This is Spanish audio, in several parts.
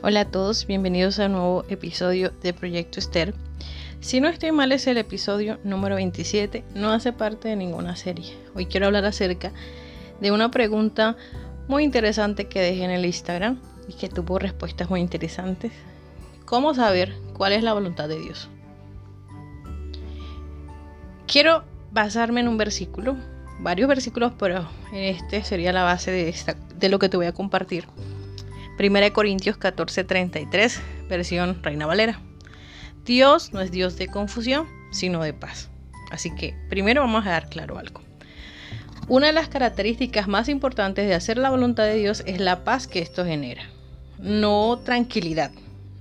Hola a todos, bienvenidos a un nuevo episodio de Proyecto Esther. Si no estoy mal es el episodio número 27, no hace parte de ninguna serie. Hoy quiero hablar acerca de una pregunta muy interesante que dejé en el Instagram y que tuvo respuestas muy interesantes. ¿Cómo saber cuál es la voluntad de Dios? Quiero basarme en un versículo, varios versículos, pero este sería la base de, de lo que te voy a compartir 1 Corintios 14:33, versión Reina Valera. Dios no es Dios de confusión, sino de paz. Así que primero vamos a dar claro algo. Una de las características más importantes de hacer la voluntad de Dios es la paz que esto genera. No tranquilidad,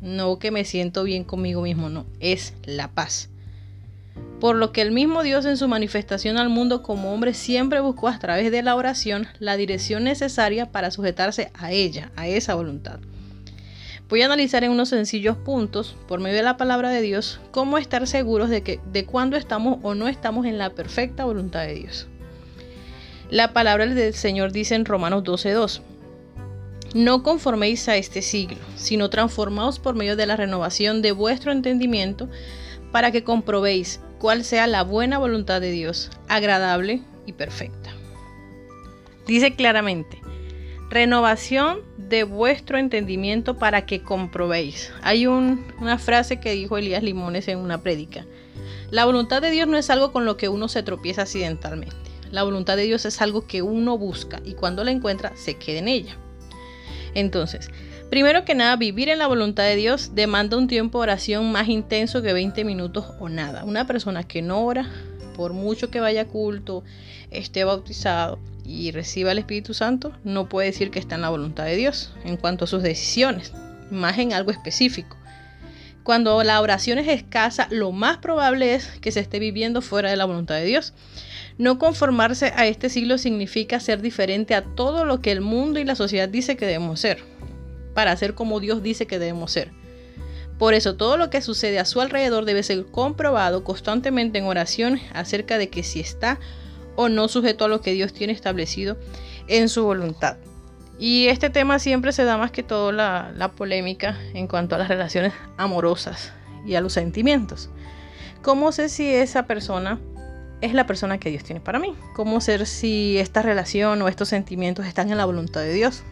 no que me siento bien conmigo mismo, no, es la paz por lo que el mismo Dios en su manifestación al mundo como hombre siempre buscó a través de la oración la dirección necesaria para sujetarse a ella, a esa voluntad. Voy a analizar en unos sencillos puntos, por medio de la palabra de Dios, cómo estar seguros de, que, de cuándo estamos o no estamos en la perfecta voluntad de Dios. La palabra del Señor dice en Romanos 12:2, no conforméis a este siglo, sino transformaos por medio de la renovación de vuestro entendimiento, para que comprobéis cuál sea la buena voluntad de Dios, agradable y perfecta. Dice claramente, renovación de vuestro entendimiento para que comprobéis. Hay una frase que dijo Elías Limones en una prédica. La voluntad de Dios no es algo con lo que uno se tropieza accidentalmente. La voluntad de Dios es algo que uno busca y cuando la encuentra se queda en ella. Entonces, Primero que nada, vivir en la voluntad de Dios demanda un tiempo de oración más intenso que 20 minutos o nada. Una persona que no ora, por mucho que vaya a culto, esté bautizado y reciba el Espíritu Santo, no puede decir que está en la voluntad de Dios en cuanto a sus decisiones, más en algo específico. Cuando la oración es escasa, lo más probable es que se esté viviendo fuera de la voluntad de Dios. No conformarse a este siglo significa ser diferente a todo lo que el mundo y la sociedad dice que debemos ser para ser como Dios dice que debemos ser. Por eso todo lo que sucede a su alrededor debe ser comprobado constantemente en oración acerca de que si está o no sujeto a lo que Dios tiene establecido en su voluntad. Y este tema siempre se da más que todo la, la polémica en cuanto a las relaciones amorosas y a los sentimientos. ¿Cómo sé si esa persona es la persona que Dios tiene para mí? ¿Cómo sé si esta relación o estos sentimientos están en la voluntad de Dios?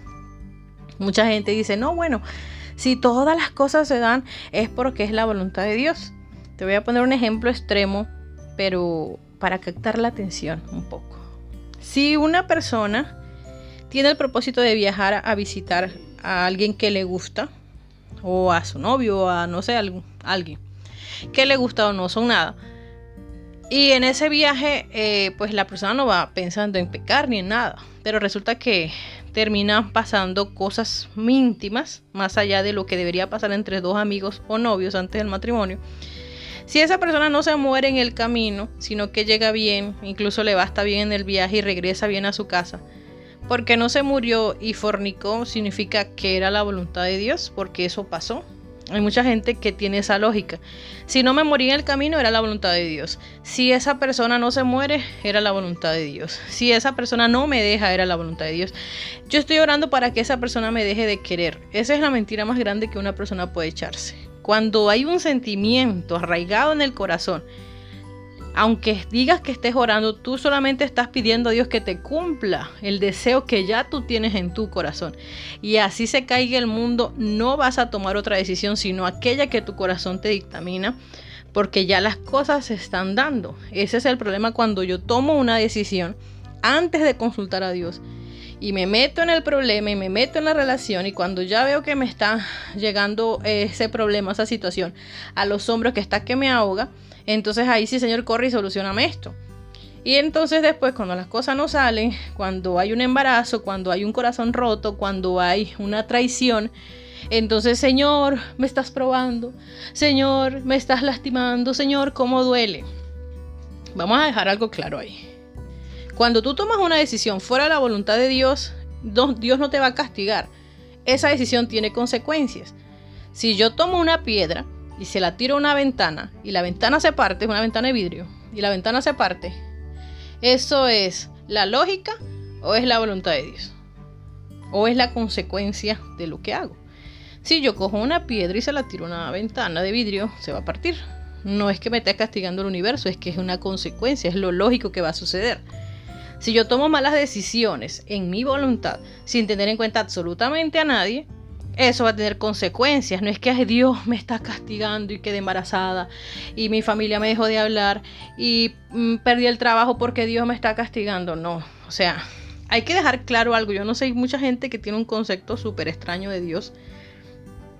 Mucha gente dice, no, bueno, si todas las cosas se dan es porque es la voluntad de Dios. Te voy a poner un ejemplo extremo, pero para captar la atención un poco. Si una persona tiene el propósito de viajar a visitar a alguien que le gusta, o a su novio, o a no sé, a alguien que le gusta o no, son nada. Y en ese viaje, eh, pues la persona no va pensando en pecar ni en nada. Pero resulta que terminan pasando cosas íntimas, más allá de lo que debería pasar entre dos amigos o novios antes del matrimonio. Si esa persona no se muere en el camino, sino que llega bien, incluso le basta bien en el viaje y regresa bien a su casa, porque no se murió y fornicó significa que era la voluntad de Dios, porque eso pasó. Hay mucha gente que tiene esa lógica. Si no me morí en el camino, era la voluntad de Dios. Si esa persona no se muere, era la voluntad de Dios. Si esa persona no me deja, era la voluntad de Dios. Yo estoy orando para que esa persona me deje de querer. Esa es la mentira más grande que una persona puede echarse. Cuando hay un sentimiento arraigado en el corazón, aunque digas que estés orando, tú solamente estás pidiendo a Dios que te cumpla el deseo que ya tú tienes en tu corazón. Y así se caiga el mundo, no vas a tomar otra decisión sino aquella que tu corazón te dictamina, porque ya las cosas se están dando. Ese es el problema cuando yo tomo una decisión antes de consultar a Dios y me meto en el problema y me meto en la relación y cuando ya veo que me está llegando ese problema, esa situación a los hombros que está que me ahoga, entonces ahí sí, Señor, corre y solucioname esto. Y entonces después, cuando las cosas no salen, cuando hay un embarazo, cuando hay un corazón roto, cuando hay una traición, entonces, Señor, me estás probando. Señor, me estás lastimando. Señor, ¿cómo duele? Vamos a dejar algo claro ahí. Cuando tú tomas una decisión fuera de la voluntad de Dios, Dios no te va a castigar. Esa decisión tiene consecuencias. Si yo tomo una piedra y se la tiro a una ventana y la ventana se parte, es una ventana de vidrio, y la ventana se parte, ¿eso es la lógica o es la voluntad de Dios? ¿O es la consecuencia de lo que hago? Si yo cojo una piedra y se la tiro a una ventana de vidrio, se va a partir. No es que me esté castigando el universo, es que es una consecuencia, es lo lógico que va a suceder. Si yo tomo malas decisiones en mi voluntad sin tener en cuenta absolutamente a nadie, eso va a tener consecuencias. No es que Dios me está castigando y quedé embarazada y mi familia me dejó de hablar y mm, perdí el trabajo porque Dios me está castigando. No, o sea, hay que dejar claro algo. Yo no sé, hay mucha gente que tiene un concepto súper extraño de Dios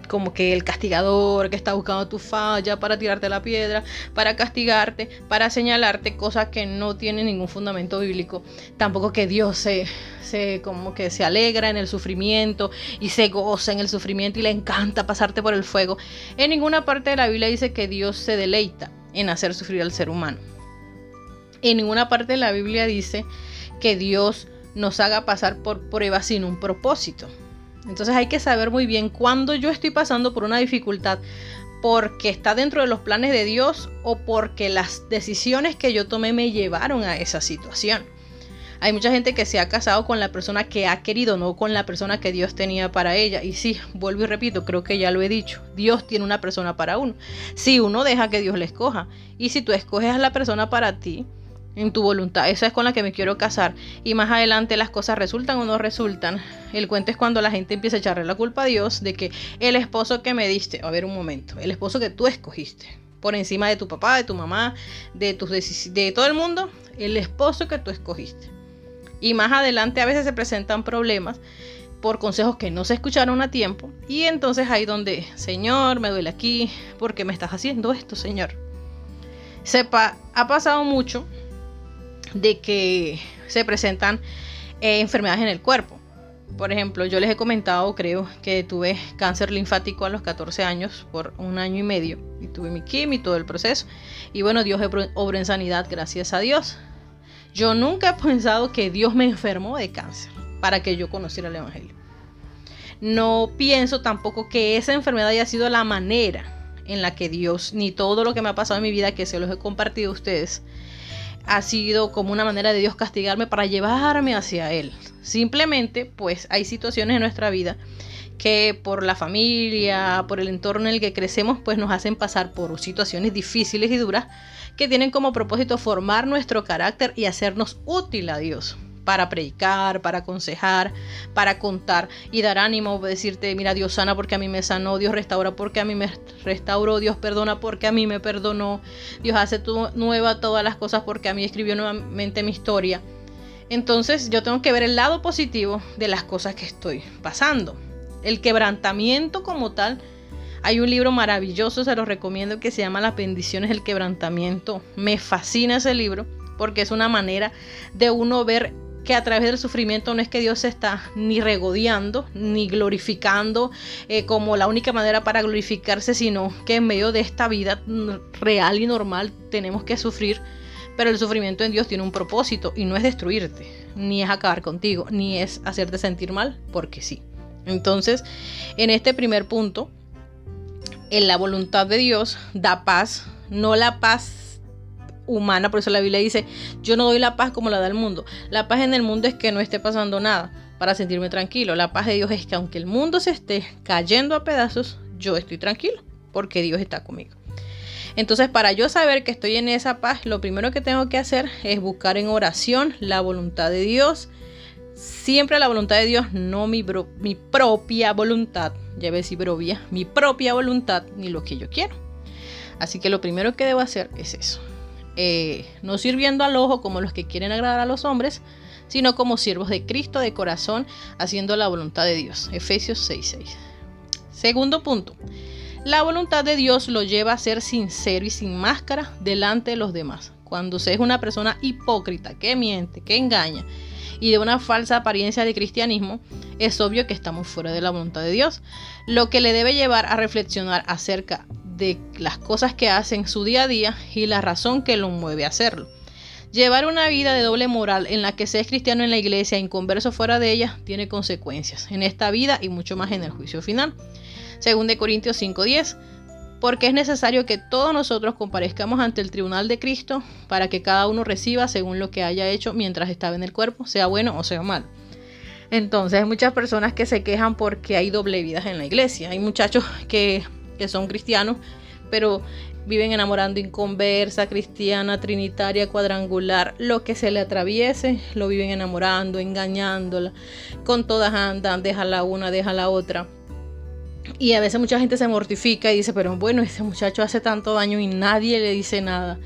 como que el castigador que está buscando tu falla para tirarte la piedra, para castigarte, para señalarte cosas que no tienen ningún fundamento bíblico. Tampoco que Dios se, se como que se alegra en el sufrimiento y se goza en el sufrimiento y le encanta pasarte por el fuego. En ninguna parte de la Biblia dice que Dios se deleita en hacer sufrir al ser humano. En ninguna parte de la Biblia dice que Dios nos haga pasar por pruebas sin un propósito. Entonces hay que saber muy bien cuándo yo estoy pasando por una dificultad porque está dentro de los planes de Dios o porque las decisiones que yo tomé me llevaron a esa situación. Hay mucha gente que se ha casado con la persona que ha querido, no con la persona que Dios tenía para ella. Y sí, vuelvo y repito, creo que ya lo he dicho, Dios tiene una persona para uno. Si uno deja que Dios le escoja. Y si tú escoges a la persona para ti, en tu voluntad. Esa es con la que me quiero casar. Y más adelante las cosas resultan o no resultan. El cuento es cuando la gente empieza a echarle la culpa a Dios de que el esposo que me diste, a ver un momento, el esposo que tú escogiste, por encima de tu papá, de tu mamá, de, tus de todo el mundo, el esposo que tú escogiste. Y más adelante a veces se presentan problemas por consejos que no se escucharon a tiempo. Y entonces ahí donde, Señor, me duele aquí, porque me estás haciendo esto, Señor? Sepa, ha pasado mucho de que se presentan eh, enfermedades en el cuerpo. Por ejemplo, yo les he comentado, creo, que tuve cáncer linfático a los 14 años por un año y medio y tuve mi quimio y todo el proceso. Y bueno, Dios obró en sanidad, gracias a Dios. Yo nunca he pensado que Dios me enfermó de cáncer para que yo conociera el Evangelio. No pienso tampoco que esa enfermedad haya sido la manera en la que Dios, ni todo lo que me ha pasado en mi vida, que se los he compartido a ustedes, ha sido como una manera de Dios castigarme para llevarme hacia Él. Simplemente, pues hay situaciones en nuestra vida que por la familia, por el entorno en el que crecemos, pues nos hacen pasar por situaciones difíciles y duras que tienen como propósito formar nuestro carácter y hacernos útil a Dios para predicar, para aconsejar, para contar y dar ánimo, decirte, mira, Dios sana porque a mí me sanó, Dios restaura porque a mí me restauró, Dios perdona porque a mí me perdonó, Dios hace nueva todas las cosas porque a mí escribió nuevamente mi historia. Entonces yo tengo que ver el lado positivo de las cosas que estoy pasando. El quebrantamiento como tal. Hay un libro maravilloso, se lo recomiendo, que se llama Las bendiciones del quebrantamiento. Me fascina ese libro porque es una manera de uno ver que a través del sufrimiento no es que Dios se está ni regodeando, ni glorificando eh, como la única manera para glorificarse, sino que en medio de esta vida real y normal tenemos que sufrir. Pero el sufrimiento en Dios tiene un propósito y no es destruirte, ni es acabar contigo, ni es hacerte sentir mal, porque sí. Entonces, en este primer punto, en la voluntad de Dios da paz, no la paz humana, por eso la Biblia dice, yo no doy la paz como la da el mundo. La paz en el mundo es que no esté pasando nada para sentirme tranquilo. La paz de Dios es que aunque el mundo se esté cayendo a pedazos, yo estoy tranquilo porque Dios está conmigo. Entonces, para yo saber que estoy en esa paz, lo primero que tengo que hacer es buscar en oración la voluntad de Dios. Siempre la voluntad de Dios, no mi, propia voluntad. Ya ves si brovia, mi propia voluntad ni lo que yo quiero. Así que lo primero que debo hacer es eso. Eh, no sirviendo al ojo como los que quieren agradar a los hombres, sino como siervos de Cristo de corazón, haciendo la voluntad de Dios. Efesios 6:6. Segundo punto. La voluntad de Dios lo lleva a ser sincero y sin máscara delante de los demás. Cuando se es una persona hipócrita, que miente, que engaña y de una falsa apariencia de cristianismo, es obvio que estamos fuera de la voluntad de Dios, lo que le debe llevar a reflexionar acerca de las cosas que hace en su día a día y la razón que lo mueve a hacerlo. Llevar una vida de doble moral en la que se es cristiano en la iglesia e inconverso fuera de ella tiene consecuencias en esta vida y mucho más en el juicio final. Según de Corintios 5:10, porque es necesario que todos nosotros comparezcamos ante el tribunal de Cristo para que cada uno reciba según lo que haya hecho mientras estaba en el cuerpo, sea bueno o sea malo. Entonces hay muchas personas que se quejan porque hay doble vida en la iglesia. Hay muchachos que, que son cristianos, pero viven enamorando inconversa, cristiana, trinitaria, cuadrangular, lo que se le atraviese, lo viven enamorando, engañándola, con todas andan, deja la una, deja la otra. Y a veces mucha gente se mortifica y dice, pero bueno, ese muchacho hace tanto daño y nadie le dice nada,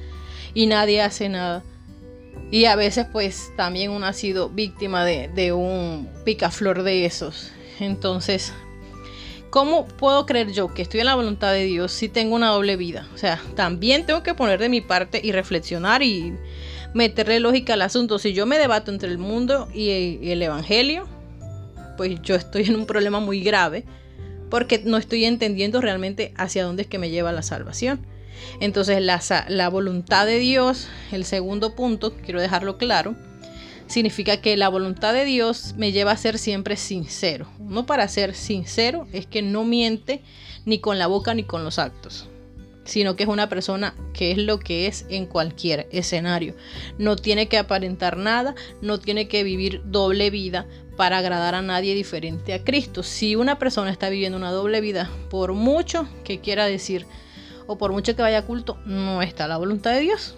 y nadie hace nada. Y a veces pues también uno ha sido víctima de, de un picaflor de esos. Entonces ¿Cómo puedo creer yo que estoy en la voluntad de Dios si tengo una doble vida? O sea, también tengo que poner de mi parte y reflexionar y meterle lógica al asunto. Si yo me debato entre el mundo y el Evangelio, pues yo estoy en un problema muy grave porque no estoy entendiendo realmente hacia dónde es que me lleva la salvación. Entonces la, la voluntad de Dios, el segundo punto, quiero dejarlo claro, significa que la voluntad de Dios me lleva a ser siempre sincero. No para ser sincero es que no miente ni con la boca ni con los actos, sino que es una persona que es lo que es en cualquier escenario. No tiene que aparentar nada, no tiene que vivir doble vida para agradar a nadie diferente a Cristo. Si una persona está viviendo una doble vida, por mucho que quiera decir o por mucho que vaya a culto, no está la voluntad de Dios.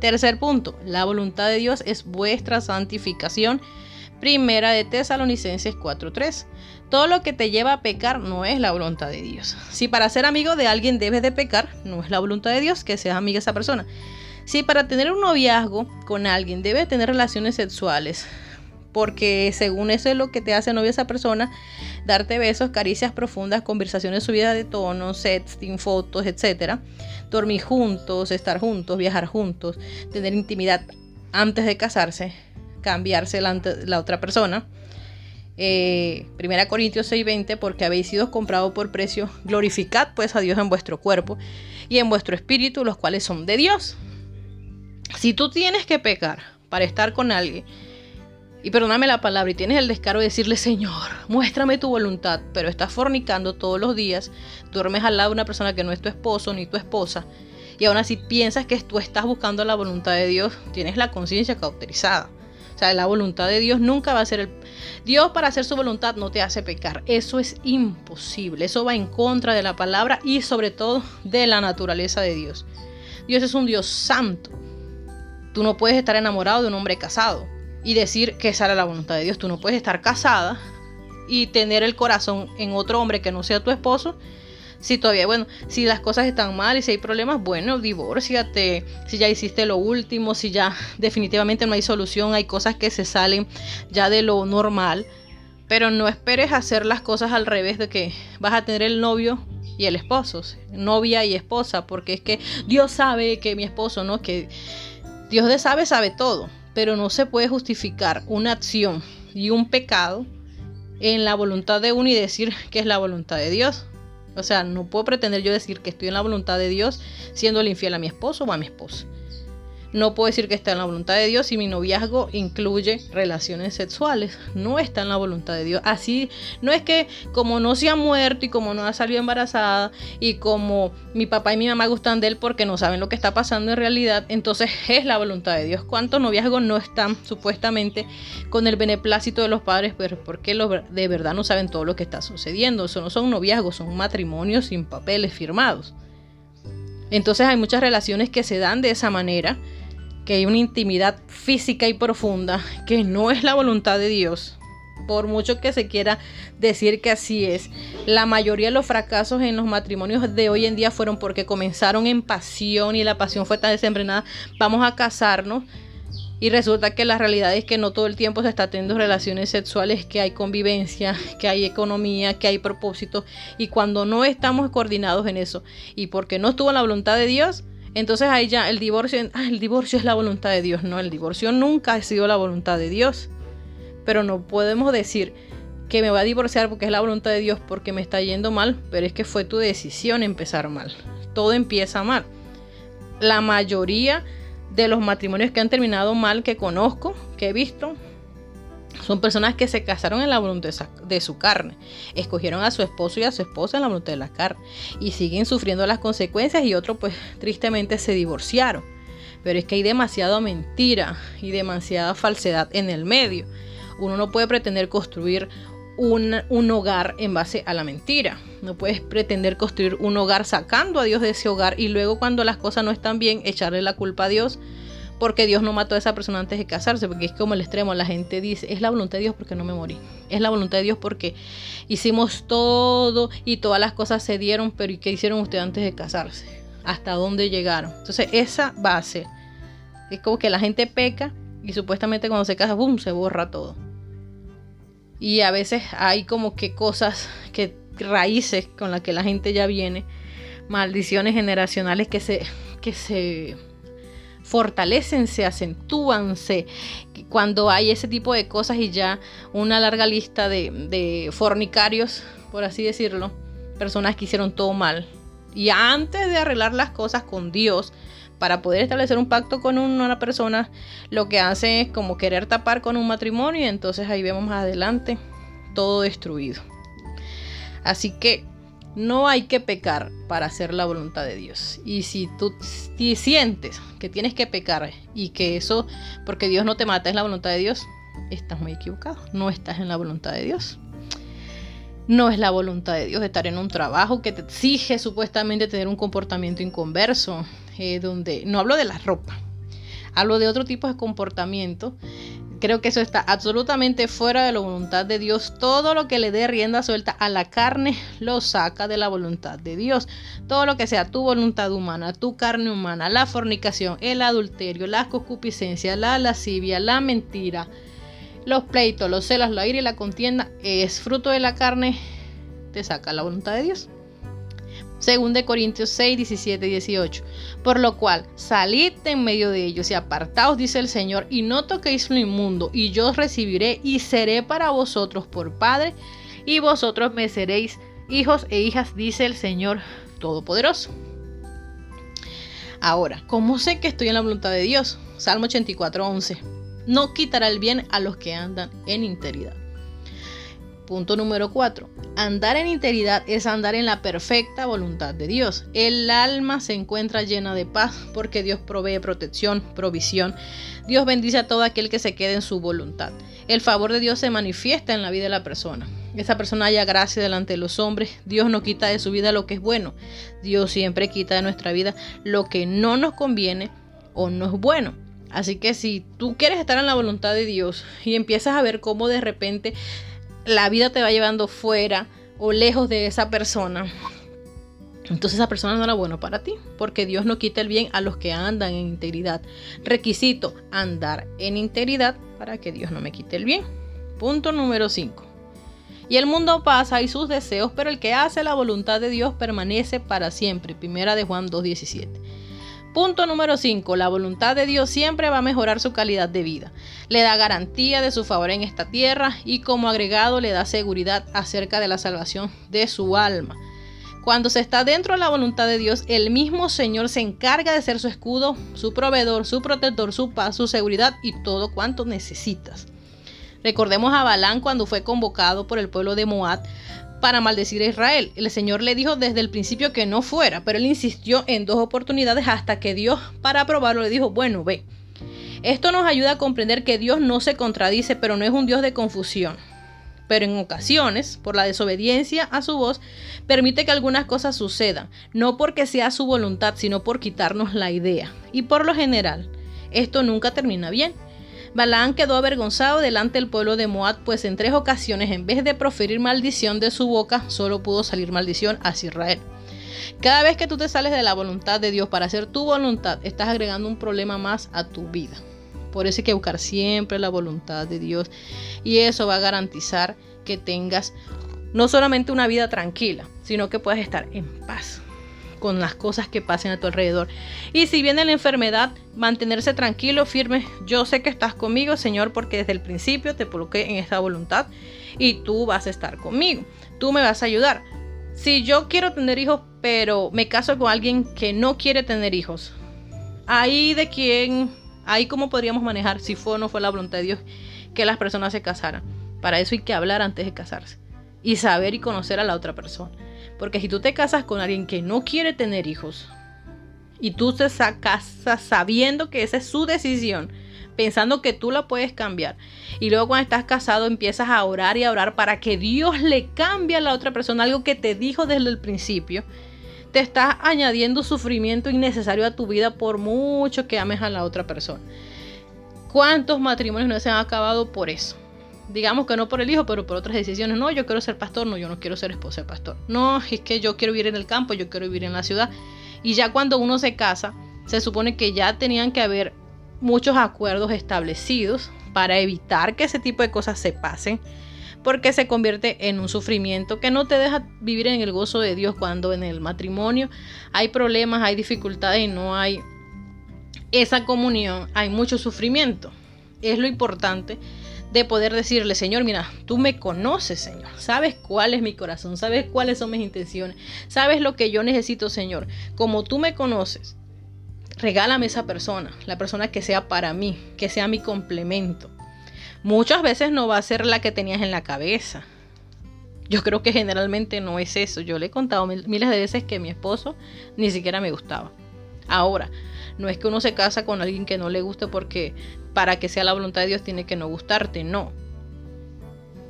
Tercer punto, la voluntad de Dios es vuestra santificación. Primera de Tesalonicenses 4:3. Todo lo que te lleva a pecar no es la voluntad de Dios. Si para ser amigo de alguien debes de pecar, no es la voluntad de Dios que seas amiga de esa persona. Si para tener un noviazgo con alguien debes tener relaciones sexuales, porque según eso es lo que te hace novia esa persona, darte besos, caricias profundas, conversaciones subidas de tono, sexting, fotos, etc. Dormir juntos, estar juntos, viajar juntos, tener intimidad antes de casarse, cambiarse la, otra persona. Eh, primera Corintios 6:20, porque habéis sido comprados por precio, glorificad pues a Dios en vuestro cuerpo y en vuestro espíritu, los cuales son de Dios. Si tú tienes que pecar para estar con alguien, y perdóname la palabra, y tienes el descaro de decirle, Señor, muéstrame tu voluntad, pero estás fornicando todos los días, duermes al lado de una persona que no es tu esposo ni tu esposa, y aún así piensas que tú estás buscando la voluntad de Dios, tienes la conciencia cauterizada. O sea, la voluntad de Dios nunca va a ser el... Dios para hacer su voluntad no te hace pecar. Eso es imposible. Eso va en contra de la palabra y sobre todo de la naturaleza de Dios. Dios es un Dios santo. Tú no puedes estar enamorado de un hombre casado y decir que esa era la voluntad de Dios. Tú no puedes estar casada y tener el corazón en otro hombre que no sea tu esposo. Si todavía, bueno, si las cosas están mal y si hay problemas, bueno, divórciate. Si ya hiciste lo último, si ya definitivamente no hay solución, hay cosas que se salen ya de lo normal. Pero no esperes hacer las cosas al revés de que vas a tener el novio y el esposo, novia y esposa, porque es que Dios sabe que mi esposo, ¿no? Que Dios de sabe, sabe todo pero no se puede justificar una acción y un pecado en la voluntad de uno y decir que es la voluntad de Dios. O sea, no puedo pretender yo decir que estoy en la voluntad de Dios siendo infiel a mi esposo o a mi esposa. No puedo decir que está en la voluntad de Dios si mi noviazgo incluye relaciones sexuales. No está en la voluntad de Dios. Así no es que como no se ha muerto y como no ha salido embarazada y como mi papá y mi mamá gustan de él porque no saben lo que está pasando en realidad, entonces es la voluntad de Dios. ¿Cuántos noviazgos no están supuestamente con el beneplácito de los padres? Pero porque de verdad no saben todo lo que está sucediendo. Eso no son noviazgos, son matrimonios sin papeles firmados. Entonces hay muchas relaciones que se dan de esa manera que hay una intimidad física y profunda que no es la voluntad de Dios. Por mucho que se quiera decir que así es, la mayoría de los fracasos en los matrimonios de hoy en día fueron porque comenzaron en pasión y la pasión fue tan desenfrenada, vamos a casarnos y resulta que la realidad es que no todo el tiempo se está teniendo relaciones sexuales, que hay convivencia, que hay economía, que hay propósito. Y cuando no estamos coordinados en eso, y porque no estuvo en la voluntad de Dios, entonces ahí ya el divorcio, ah, el divorcio es la voluntad de Dios. No, el divorcio nunca ha sido la voluntad de Dios. Pero no podemos decir que me voy a divorciar porque es la voluntad de Dios porque me está yendo mal, pero es que fue tu decisión empezar mal. Todo empieza mal. La mayoría de los matrimonios que han terminado mal que conozco, que he visto, son personas que se casaron en la voluntad de su carne. Escogieron a su esposo y a su esposa en la voluntad de la carne. Y siguen sufriendo las consecuencias y otros pues tristemente se divorciaron. Pero es que hay demasiada mentira y demasiada falsedad en el medio. Uno no puede pretender construir un, hogar en base a la mentira. No puedes pretender construir un hogar sacando a Dios de ese hogar y luego cuando las cosas no están bien echarle la culpa a Dios porque Dios no mató a esa persona antes de casarse, porque es como el extremo, la gente dice, es la voluntad de Dios porque no me morí, es la voluntad de Dios porque hicimos todo y todas las cosas se dieron, pero ¿y qué hicieron ustedes antes de casarse? ¿Hasta dónde llegaron? Entonces esa base, es como que la gente peca y supuestamente cuando se casa, ¡boom!, se borra todo. Y a veces hay como que cosas, que raíces con las que la gente ya viene, maldiciones generacionales que se, que se fortalecen, se acentúan, se, cuando hay ese tipo de cosas y ya una larga lista de, de fornicarios, por así decirlo, personas que hicieron todo mal. Y antes de arreglar las cosas con Dios, para poder establecer un pacto con una persona, lo que hace es como querer tapar con un matrimonio y entonces ahí vemos más adelante todo destruido. Así que no hay que pecar para hacer la voluntad de Dios. Y si tú sientes que tienes que pecar y que eso, porque Dios no te mata, es la voluntad de Dios, estás muy equivocado. No estás en la voluntad de Dios. No es la voluntad de Dios estar en un trabajo que te exige supuestamente tener un comportamiento inconverso, eh, donde no hablo de la ropa, hablo de otro tipo de comportamiento. Creo que eso está absolutamente fuera de la voluntad de Dios. Todo lo que le dé rienda suelta a la carne lo saca de la voluntad de Dios. Todo lo que sea tu voluntad humana, tu carne humana, la fornicación, el adulterio, la concupiscencia, la lascivia, la mentira, los pleitos, los celos, la ira y la contienda es fruto de la carne, te saca la voluntad de Dios. Según de Corintios 6, 17 y 18. Por lo cual, salid en medio de ellos y apartaos, dice el Señor, y no toquéis lo inmundo, y yo os recibiré y seré para vosotros por Padre, y vosotros me seréis hijos e hijas, dice el Señor Todopoderoso. Ahora, ¿cómo sé que estoy en la voluntad de Dios? Salmo 84, 11. No quitará el bien a los que andan en integridad. Punto número 4. Andar en integridad es andar en la perfecta voluntad de Dios. El alma se encuentra llena de paz porque Dios provee protección, provisión. Dios bendice a todo aquel que se quede en su voluntad. El favor de Dios se manifiesta en la vida de la persona. Esa persona haya gracia delante de los hombres. Dios no quita de su vida lo que es bueno. Dios siempre quita de nuestra vida lo que no nos conviene o no es bueno. Así que si tú quieres estar en la voluntad de Dios y empiezas a ver cómo de repente la vida te va llevando fuera o lejos de esa persona, entonces esa persona no era bueno para ti, porque Dios no quita el bien a los que andan en integridad. Requisito, andar en integridad para que Dios no me quite el bien. Punto número 5. Y el mundo pasa y sus deseos, pero el que hace la voluntad de Dios permanece para siempre. Primera de Juan 2.17. Punto número 5. La voluntad de Dios siempre va a mejorar su calidad de vida. Le da garantía de su favor en esta tierra y como agregado le da seguridad acerca de la salvación de su alma. Cuando se está dentro de la voluntad de Dios, el mismo Señor se encarga de ser su escudo, su proveedor, su protector, su paz, su seguridad y todo cuanto necesitas. Recordemos a Balán cuando fue convocado por el pueblo de Moab para maldecir a Israel. El Señor le dijo desde el principio que no fuera, pero él insistió en dos oportunidades hasta que Dios, para probarlo, le dijo, bueno, ve. Esto nos ayuda a comprender que Dios no se contradice, pero no es un Dios de confusión. Pero en ocasiones, por la desobediencia a su voz, permite que algunas cosas sucedan, no porque sea su voluntad, sino por quitarnos la idea. Y por lo general, esto nunca termina bien. Balaán quedó avergonzado delante del pueblo de Moab, pues en tres ocasiones, en vez de proferir maldición de su boca, solo pudo salir maldición hacia Israel. Cada vez que tú te sales de la voluntad de Dios para hacer tu voluntad, estás agregando un problema más a tu vida. Por eso hay que buscar siempre la voluntad de Dios. Y eso va a garantizar que tengas no solamente una vida tranquila, sino que puedas estar en paz con las cosas que pasen a tu alrededor. Y si viene la enfermedad, mantenerse tranquilo, firme. Yo sé que estás conmigo, Señor, porque desde el principio te coloqué en esta voluntad y tú vas a estar conmigo. Tú me vas a ayudar. Si yo quiero tener hijos, pero me caso con alguien que no quiere tener hijos, ahí de quién, ahí cómo podríamos manejar si fue o no fue la voluntad de Dios que las personas se casaran. Para eso hay que hablar antes de casarse y saber y conocer a la otra persona. Porque si tú te casas con alguien que no quiere tener hijos y tú te casas sabiendo que esa es su decisión, pensando que tú la puedes cambiar. Y luego cuando estás casado empiezas a orar y a orar para que Dios le cambie a la otra persona algo que te dijo desde el principio. Te estás añadiendo sufrimiento innecesario a tu vida por mucho que ames a la otra persona. ¿Cuántos matrimonios no se han acabado por eso? Digamos que no por el hijo, pero por otras decisiones. No, yo quiero ser pastor, no, yo no quiero ser esposa de pastor. No, es que yo quiero vivir en el campo, yo quiero vivir en la ciudad. Y ya cuando uno se casa, se supone que ya tenían que haber muchos acuerdos establecidos para evitar que ese tipo de cosas se pasen, porque se convierte en un sufrimiento que no te deja vivir en el gozo de Dios cuando en el matrimonio hay problemas, hay dificultades y no hay esa comunión, hay mucho sufrimiento. Es lo importante de poder decirle, Señor, mira, tú me conoces, Señor. Sabes cuál es mi corazón, sabes cuáles son mis intenciones, sabes lo que yo necesito, Señor. Como tú me conoces, regálame esa persona, la persona que sea para mí, que sea mi complemento. Muchas veces no va a ser la que tenías en la cabeza. Yo creo que generalmente no es eso. Yo le he contado miles de veces que mi esposo ni siquiera me gustaba. Ahora, no es que uno se casa con alguien que no le guste porque para que sea la voluntad de Dios tiene que no gustarte, no.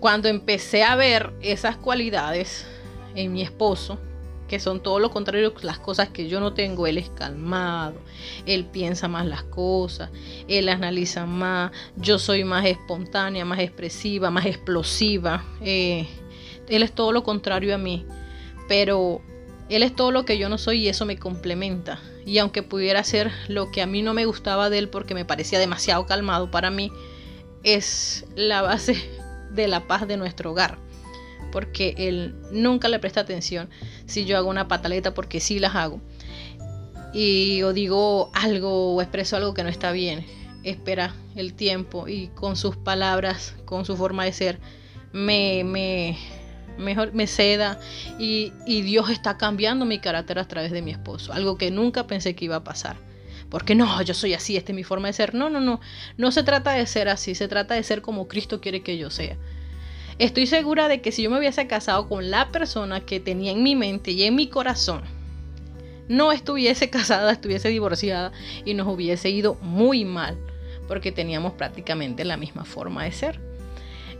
Cuando empecé a ver esas cualidades en mi esposo, que son todo lo contrario las cosas que yo no tengo. Él es calmado, él piensa más las cosas, él analiza más, yo soy más espontánea, más expresiva, más explosiva. Eh, él es todo lo contrario a mí, pero él es todo lo que yo no soy y eso me complementa. Y aunque pudiera ser lo que a mí no me gustaba de él porque me parecía demasiado calmado para mí, es la base de la paz de nuestro hogar porque él nunca le presta atención si yo hago una pataleta porque sí las hago. Y o digo algo o expreso algo que no está bien. Espera el tiempo y con sus palabras, con su forma de ser, me, me, mejor me ceda y, y Dios está cambiando mi carácter a través de mi esposo. Algo que nunca pensé que iba a pasar porque no, yo soy así, esta es mi forma de ser. No, no, no, no se trata de ser así, se trata de ser como Cristo quiere que yo sea. Estoy segura de que si yo me hubiese casado con la persona que tenía en mi mente y en mi corazón, no estuviese casada, estuviese divorciada y nos hubiese ido muy mal, porque teníamos prácticamente la misma forma de ser.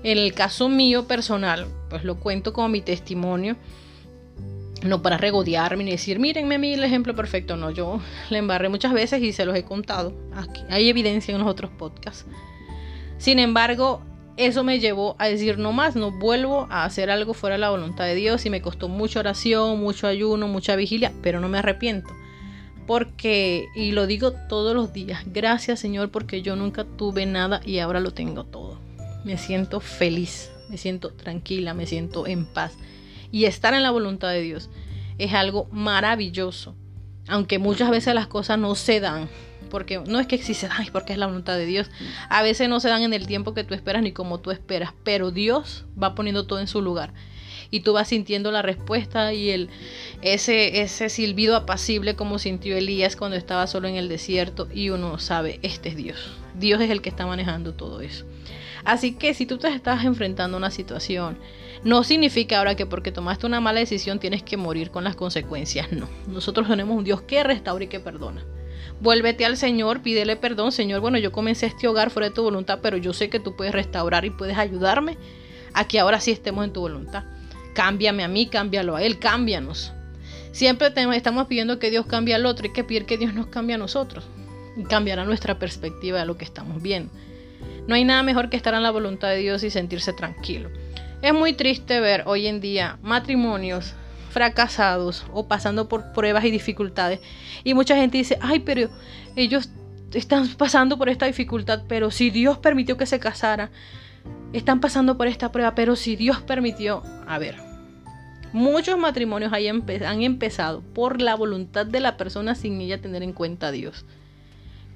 En el caso mío personal, pues lo cuento como mi testimonio, no para regodearme ni decir, mírenme a mí el ejemplo perfecto, no, yo le embarré muchas veces y se los he contado. Hay evidencia en los otros podcasts. Sin embargo, eso me llevó a decir no más, no vuelvo a hacer algo fuera de la voluntad de Dios y me costó mucha oración, mucho ayuno, mucha vigilia, pero no me arrepiento. Porque, y lo digo todos los días, gracias Señor porque yo nunca tuve nada y ahora lo tengo todo. Me siento feliz, me siento tranquila, me siento en paz. Y estar en la voluntad de Dios es algo maravilloso. Aunque muchas veces las cosas no se dan, porque no es que existe, ay, porque es la voluntad de Dios. A veces no se dan en el tiempo que tú esperas ni como tú esperas, pero Dios va poniendo todo en su lugar. Y tú vas sintiendo la respuesta y el, ese, ese silbido apacible como sintió Elías cuando estaba solo en el desierto y uno sabe, este es Dios. Dios es el que está manejando todo eso. Así que si tú te estás enfrentando a una situación, no significa ahora que porque tomaste una mala decisión tienes que morir con las consecuencias. No, nosotros tenemos un Dios que restaura y que perdona. Vuélvete al Señor, pídele perdón, Señor. Bueno, yo comencé este hogar fuera de tu voluntad, pero yo sé que tú puedes restaurar y puedes ayudarme a que ahora sí estemos en tu voluntad. Cámbiame a mí, cámbialo a Él, cámbianos. Siempre estamos pidiendo que Dios cambie al otro y que pedir que Dios nos cambie a nosotros. Y cambiará nuestra perspectiva de lo que estamos viendo. No hay nada mejor que estar en la voluntad de Dios y sentirse tranquilo. Es muy triste ver hoy en día matrimonios fracasados o pasando por pruebas y dificultades. Y mucha gente dice, ay, pero ellos están pasando por esta dificultad, pero si Dios permitió que se casara, están pasando por esta prueba, pero si Dios permitió, a ver, muchos matrimonios han empezado por la voluntad de la persona sin ella tener en cuenta a Dios.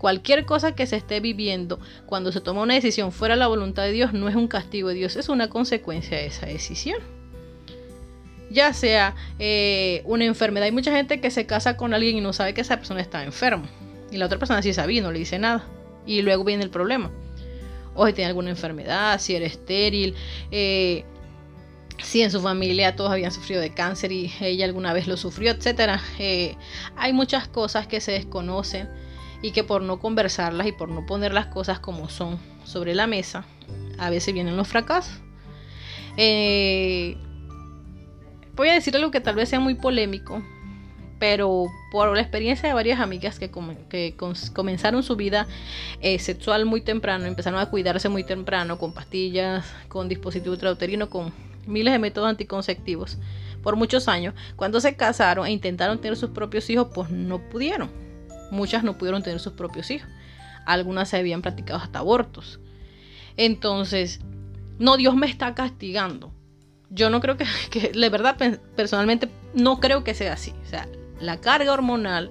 Cualquier cosa que se esté viviendo cuando se toma una decisión fuera de la voluntad de Dios no es un castigo de Dios, es una consecuencia de esa decisión ya sea eh, una enfermedad. Hay mucha gente que se casa con alguien y no sabe que esa persona está enferma. Y la otra persona sí sabía no le dice nada. Y luego viene el problema. O si tiene alguna enfermedad, si era estéril, eh, si en su familia todos habían sufrido de cáncer y ella alguna vez lo sufrió, etc. Eh, hay muchas cosas que se desconocen y que por no conversarlas y por no poner las cosas como son sobre la mesa, a veces vienen los fracasos. Eh, voy a decir algo que tal vez sea muy polémico, pero por la experiencia de varias amigas que, comenzaron su vida eh, sexual muy temprano, empezaron a cuidarse muy temprano con pastillas, con dispositivo intrauterino, con miles de métodos anticonceptivos por muchos años, cuando se casaron e intentaron tener sus propios hijos, pues no pudieron. Muchas no pudieron tener sus propios hijos. Algunas se habían practicado hasta abortos. Entonces, no, Dios me está castigando. Yo no creo que, de verdad, personalmente, no creo que sea así. O sea, la carga hormonal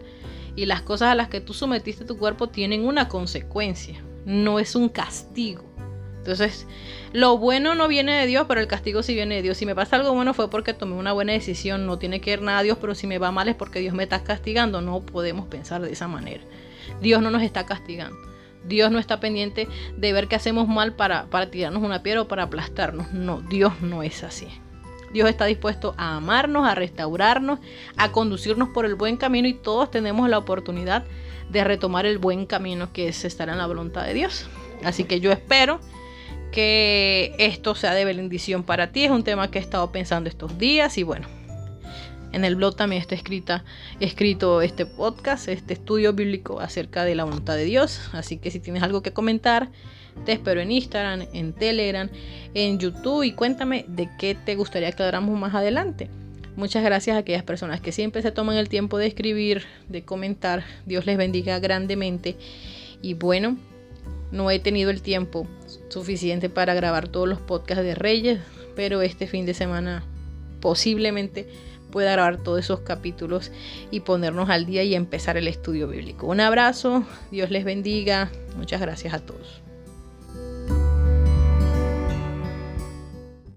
y las cosas a las que tú sometiste tu cuerpo tienen una consecuencia. No es un castigo. Entonces, lo bueno no viene de Dios, pero el castigo sí viene de Dios. Si me pasa algo bueno fue porque tomé una buena decisión, no tiene que ver nada a Dios, pero si me va mal es porque Dios me está castigando. No podemos pensar de esa manera. Dios no nos está castigando. Dios no está pendiente de ver qué hacemos mal para, para tirarnos una piedra o para aplastarnos. No, Dios no es así. Dios está dispuesto a amarnos, a restaurarnos, a conducirnos por el buen camino y todos tenemos la oportunidad de retomar el buen camino que es estar en la voluntad de Dios. Así que yo espero que esto sea de bendición para ti. Es un tema que he estado pensando estos días y bueno, en el blog también está escrita, escrito este podcast, este estudio bíblico acerca de la voluntad de Dios. Así que si tienes algo que comentar, te espero en Instagram, en Telegram, en YouTube y cuéntame de qué te gustaría que habláramos más adelante. Muchas gracias a aquellas personas que siempre se toman el tiempo de escribir, de comentar. Dios les bendiga grandemente. Y bueno, no he tenido el tiempo suficiente para grabar todos los podcasts de Reyes, pero este fin de semana posiblemente pueda grabar todos esos capítulos y ponernos al día y empezar el estudio bíblico. Un abrazo, Dios les bendiga, muchas gracias a todos.